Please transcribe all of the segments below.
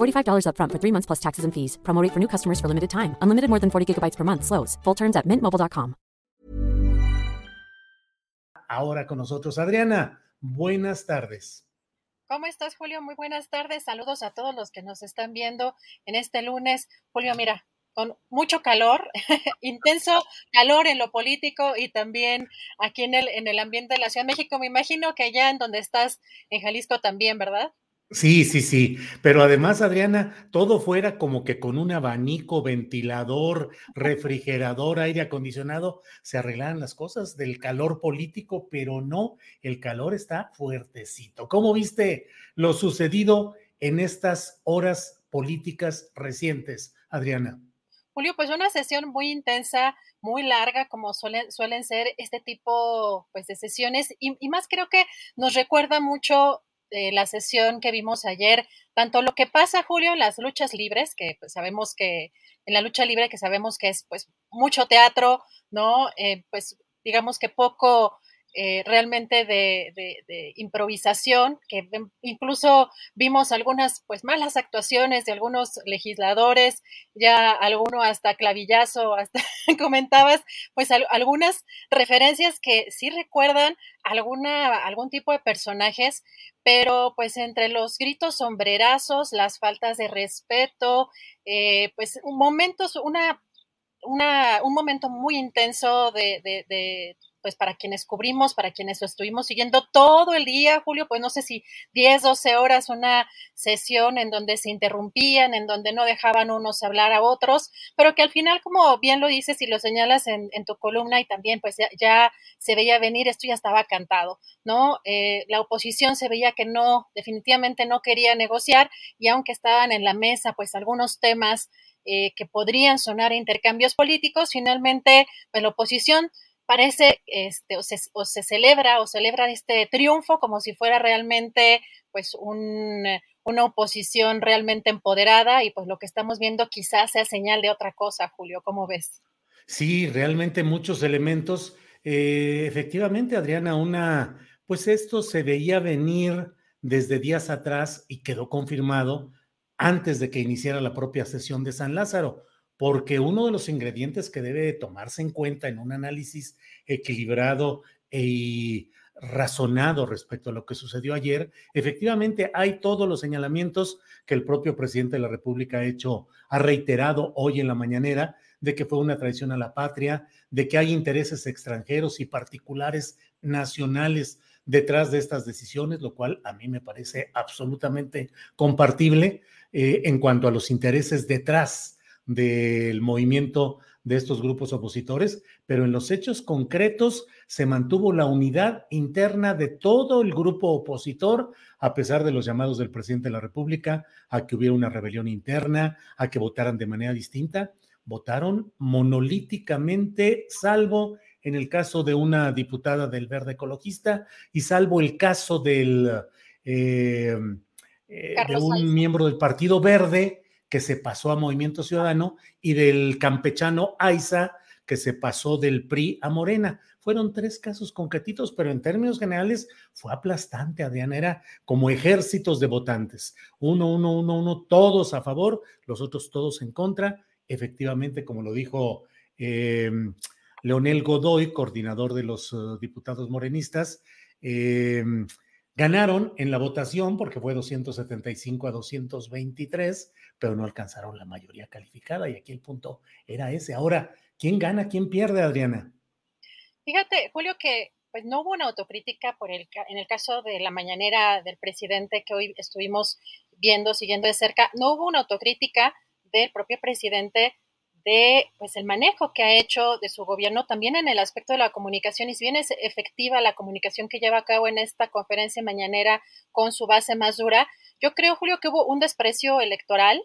$45 upfront for three months plus taxes and fees. Promo rate for new customers for limited time. Unlimited more than 40 gigabytes per month. Slows. Full terms at mintmobile.com. Ahora con nosotros, Adriana. Buenas tardes. ¿Cómo estás, Julio? Muy buenas tardes. Saludos a todos los que nos están viendo en este lunes. Julio, mira, con mucho calor, intenso calor en lo político y también aquí en el, en el ambiente de la Ciudad de México. Me imagino que allá en donde estás, en Jalisco también, ¿verdad? Sí, sí, sí. Pero además, Adriana, todo fuera como que con un abanico, ventilador, refrigerador, aire acondicionado, se arreglaran las cosas del calor político, pero no, el calor está fuertecito. ¿Cómo viste lo sucedido en estas horas políticas recientes, Adriana? Julio, pues una sesión muy intensa, muy larga, como suelen, suelen ser este tipo pues, de sesiones, y, y más creo que nos recuerda mucho eh, la sesión que vimos ayer, tanto lo que pasa, Julio, en las luchas libres, que pues, sabemos que en la lucha libre, que sabemos que es pues mucho teatro, ¿no? Eh, pues digamos que poco eh, realmente de, improvisación, que incluso vimos algunas pues malas actuaciones de algunos legisladores, ya alguno hasta clavillazo, hasta comentabas pues algunas referencias que sí recuerdan alguna, algún tipo de personajes, pero pues entre los gritos sombrerazos, las faltas de respeto, eh, pues momentos, una, una, un momento muy intenso de pues para quienes cubrimos, para quienes lo estuvimos siguiendo todo el día, Julio, pues no sé si 10, 12 horas, una sesión en donde se interrumpían, en donde no dejaban unos hablar a otros, pero que al final, como bien lo dices y lo señalas en, tu columna y también pues ya, se veía venir, esto ya estaba cantado, ¿no? Eh, la oposición se veía que no, definitivamente no quería negociar y aunque estaban en la mesa pues algunos temas eh, que podrían sonar a intercambios políticos, finalmente pues la oposición parece, este, o se, o se, celebra o celebra este triunfo como si fuera realmente, pues, un, una oposición realmente empoderada y pues lo que estamos viendo quizás sea señal de otra cosa, Julio, ¿cómo ves? Sí, realmente muchos elementos. Eh, efectivamente, Adriana, una, pues esto se veía venir desde días atrás y quedó confirmado antes de que iniciara la propia sesión de San Lázaro porque uno de los ingredientes que debe tomarse en cuenta en un análisis equilibrado y razonado respecto a lo que sucedió ayer, efectivamente hay todos los señalamientos que el propio presidente de la República ha hecho, ha reiterado hoy en la mañanera, de que fue una traición a la patria, de que hay intereses extranjeros y particulares nacionales detrás de estas decisiones, lo cual a mí me parece absolutamente compartible eh, en cuanto a los intereses detrás del movimiento de estos grupos opositores, pero en los hechos concretos se mantuvo la unidad interna de todo el grupo opositor, a pesar de los llamados del presidente de la República a que hubiera una rebelión interna, a que votaran de manera distinta. Votaron monolíticamente, salvo en el caso de una diputada del Verde Ecologista y salvo el caso del, eh, eh, de un miembro del Partido Verde que se pasó a Movimiento Ciudadano, y del campechano Aiza, que se pasó del PRI a Morena. Fueron tres casos concretitos, pero en términos generales fue aplastante, Adriana. Era como ejércitos de votantes. Uno, uno, uno, uno, todos a favor, los otros todos en contra. Efectivamente, como lo dijo em, Leonel Godoy, coordinador de los uh, diputados morenistas, eh, Ganaron en la votación porque fue 275 a 223, pero no alcanzaron la mayoría calificada y aquí el punto era ese. Ahora, ¿quién gana, quién pierde, Adriana? Fíjate, Julio, que pues no hubo una autocrítica por el, en el caso de la mañanera del presidente que hoy estuvimos viendo, siguiendo de cerca, no hubo una autocrítica del propio presidente de pues el manejo que ha hecho de su gobierno también en el aspecto de la comunicación y si bien es efectiva la comunicación que lleva a cabo en esta conferencia mañanera con su base más dura, yo creo Julio que hubo un desprecio electoral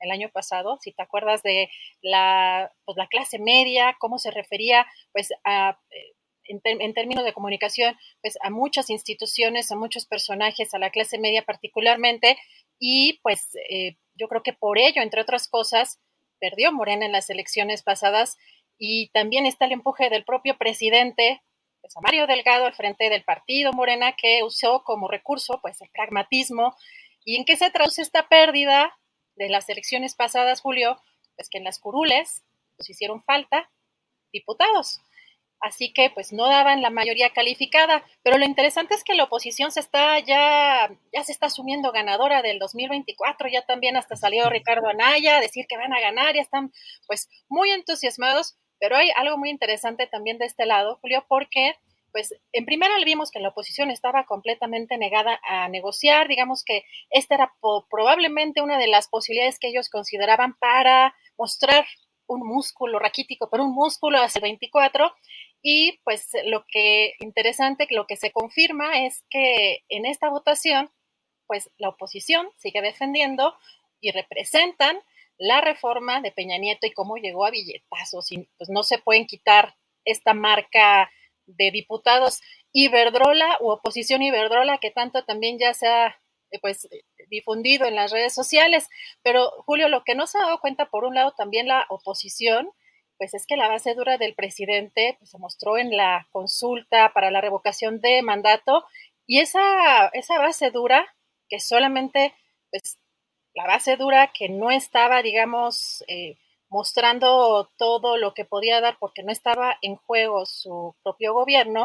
el año pasado, si te acuerdas de la, pues, la clase media, cómo se refería pues a eh, en, términos de comunicación, pues a muchas instituciones, a muchos personajes, a la clase media particularmente, y pues eh, yo creo que por ello, entre otras cosas, perdió Morena en las elecciones pasadas y también está el empuje del propio presidente, pues Mario Delgado al frente del partido Morena, que usó como recurso pues el pragmatismo. ¿Y en qué se traduce esta pérdida de las elecciones pasadas, Julio? Pues que en las curules pues hicieron falta diputados así que pues no daban la mayoría calificada, pero lo interesante es que la oposición se está ya, ya se está asumiendo ganadora del 2024, ya también hasta salió Ricardo Anaya a decir que van a ganar, ya están pues muy entusiasmados, pero hay algo muy interesante también de este lado, Julio, porque pues en primera le vimos que la oposición estaba completamente negada a negociar, digamos que esta era probablemente una de las posibilidades que ellos consideraban para mostrar un músculo raquítico, pero un músculo hacia el 24. Y pues lo que interesante, lo que se confirma es que en esta votación, pues la oposición sigue defendiendo y representan la reforma de Peña Nieto y cómo llegó a billetazos. Y pues no se pueden quitar esta marca de diputados Iberdrola u oposición Iberdrola, que tanto también ya se ha eh, pues difundido en las redes sociales. Pero Julio, lo que no se ha dado cuenta, por un lado, también la oposición, pues es que la base dura del presidente pues, se mostró en la consulta para la revocación de mandato y esa, esa base dura que solamente, pues la base dura que no estaba, digamos, eh, mostrando todo lo que podía dar porque no estaba en juego su propio gobierno.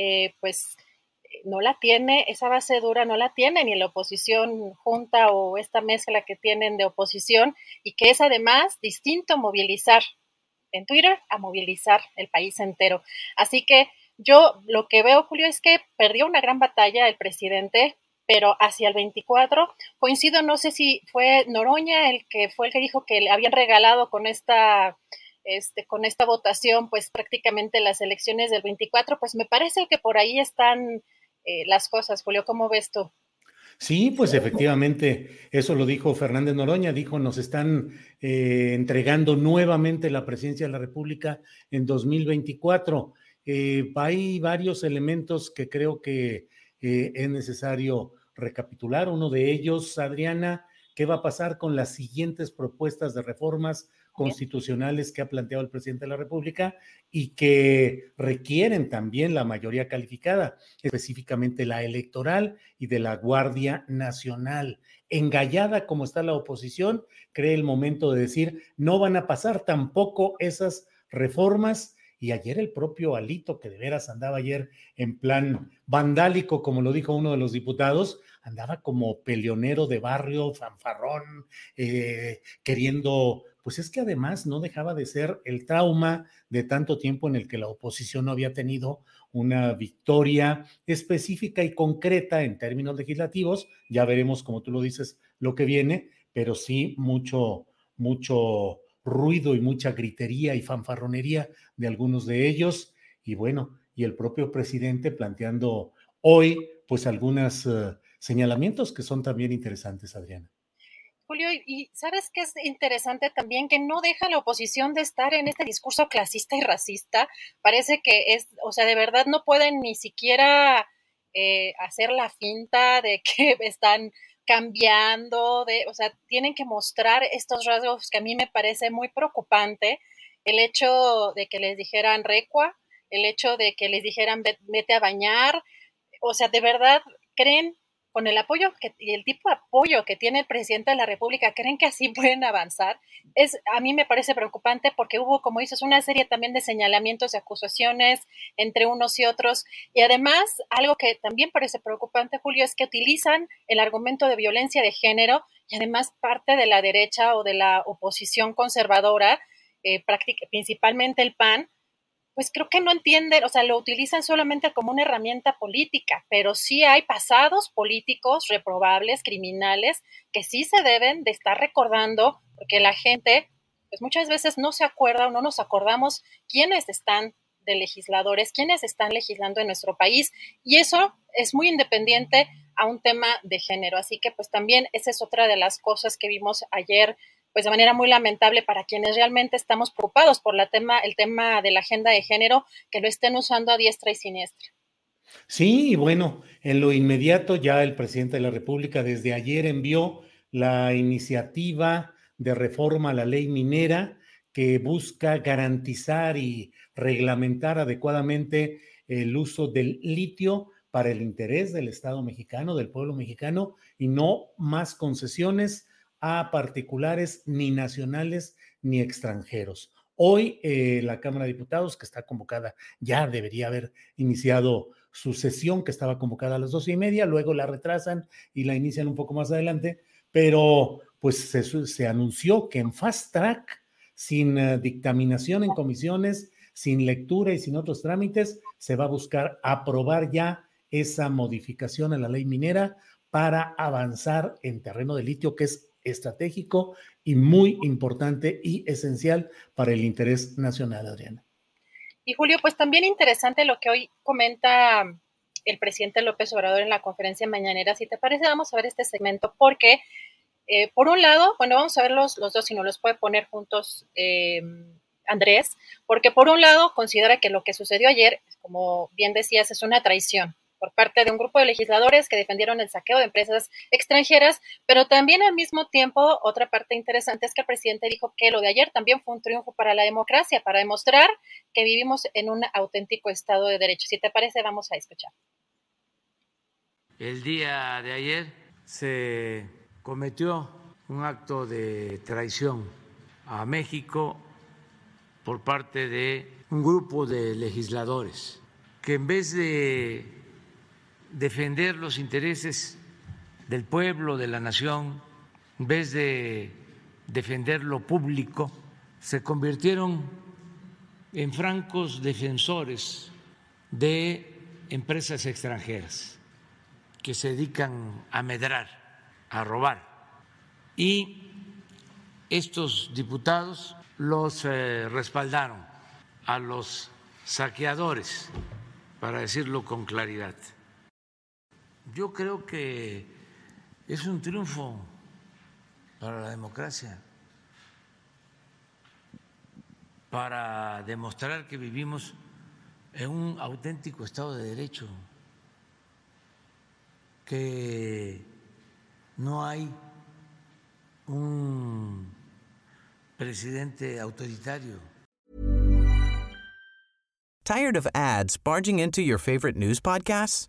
Eh, pues no la tiene, esa base dura no la tiene ni la oposición junta o esta mezcla que tienen de oposición y que es además distinto movilizar en Twitter a movilizar el país entero. Así que yo lo que veo, Julio, es que perdió una gran batalla el presidente, pero hacia el 24, coincido, no sé si fue Noroña el que fue el que dijo que le habían regalado con esta este, con esta votación, pues prácticamente las elecciones del 24, pues me parece que por ahí están eh, las cosas. Julio, ¿cómo ves tú? Sí, pues efectivamente, eso lo dijo Fernández Noroña, dijo, nos están eh, entregando nuevamente la presidencia de la República en 2024. Eh, hay varios elementos que creo que es necesario recapitular. Uno de ellos, Adriana, ¿qué va a pasar con las siguientes propuestas de reformas constitucionales que ha planteado el presidente de la República y que requieren también la mayoría calificada, específicamente la electoral y de la Guardia Nacional. Engallada como está la oposición, cree el momento de decir, no van a pasar tampoco esas reformas. Y ayer el propio Alito, que de veras andaba ayer en plan vandálico, como lo dijo uno de los diputados, andaba como peleonero de barrio, fanfarrón, eh, queriendo pues es que además no dejaba de ser el trauma de tanto tiempo en el que la oposición no había tenido una victoria específica y concreta en términos legislativos. Ya veremos, como tú lo dices, lo que viene, pero sí mucho, mucho ruido y mucha gritería y fanfarronería de algunos de ellos. Y bueno, y el propio presidente planteando hoy, pues, algunos eh, señalamientos que son también interesantes, Adriana. Julio, y sabes que es interesante también que no deja la oposición de estar en este discurso clasista y racista. Parece que es, o sea, de verdad no pueden ni siquiera eh, hacer la finta de que están cambiando, de, o sea, tienen que mostrar estos rasgos que a mí me parece muy preocupante. El hecho de que les dijeran recua, el hecho de que les dijeran vete a bañar, o sea, de verdad creen con el apoyo que, y el tipo de apoyo que tiene el presidente de la República, ¿creen que así pueden avanzar? Es, a mí me parece preocupante porque hubo, como dices, una serie también de señalamientos y acusaciones entre unos y otros. Y además, algo que también parece preocupante, Julio, es que utilizan el argumento de violencia de género y además parte de la derecha o de la oposición conservadora, eh, principalmente el PAN, pues creo que no entienden, o sea, lo utilizan solamente como una herramienta política, pero sí hay pasados políticos reprobables, criminales, que sí se deben de estar recordando, porque la gente, pues muchas veces no se acuerda o no nos acordamos quiénes están de legisladores, quiénes están legislando en nuestro país, y eso es muy independiente a un tema de género. Así que pues también esa es otra de las cosas que vimos ayer pues de manera muy lamentable para quienes realmente estamos preocupados por la tema, el tema de la agenda de género, que lo estén usando a diestra y siniestra. Sí, y bueno, en lo inmediato ya el presidente de la República desde ayer envió la iniciativa de reforma a la ley minera que busca garantizar y reglamentar adecuadamente el uso del litio para el interés del Estado mexicano, del pueblo mexicano, y no más concesiones a particulares ni nacionales ni extranjeros. Hoy eh, la Cámara de Diputados, que está convocada, ya debería haber iniciado su sesión, que estaba convocada a las doce y media, luego la retrasan y la inician un poco más adelante, pero pues se, anunció que en fast track, sin eh, dictaminación en comisiones, sin lectura y sin otros trámites, se va a buscar aprobar ya esa modificación a la ley minera para avanzar en terreno de litio, que es estratégico y muy importante y esencial para el interés nacional, Adriana. Y Julio, pues también interesante lo que hoy comenta el presidente López Obrador en la conferencia mañanera. Si te parece, vamos a ver este segmento porque, eh, por un lado, bueno, vamos a ver los, dos, si no los puede poner juntos eh, Andrés, porque por un lado considera que lo que sucedió ayer, como bien decías, es una traición por parte de un grupo de legisladores que defendieron el saqueo de empresas extranjeras, pero también al mismo tiempo otra parte interesante es que el presidente dijo que lo de ayer también fue un triunfo para la democracia, para demostrar que vivimos en un auténtico Estado de Derecho. Si te parece, vamos a escuchar. El día de ayer se cometió un acto de traición a México por parte de un grupo de legisladores que en vez de defender los intereses del pueblo, de la nación, en vez de defender lo público, se convirtieron en francos defensores de empresas extranjeras que se dedican a medrar, a robar. Y estos diputados los eh, respaldaron a los saqueadores, para decirlo con claridad. Yo creo que es un triunfo para la democracia, para demostrar que vivimos en un auténtico Estado de Derecho, que no hay un presidente autoritario. ¿Tired of ads barging into your favorite news podcasts?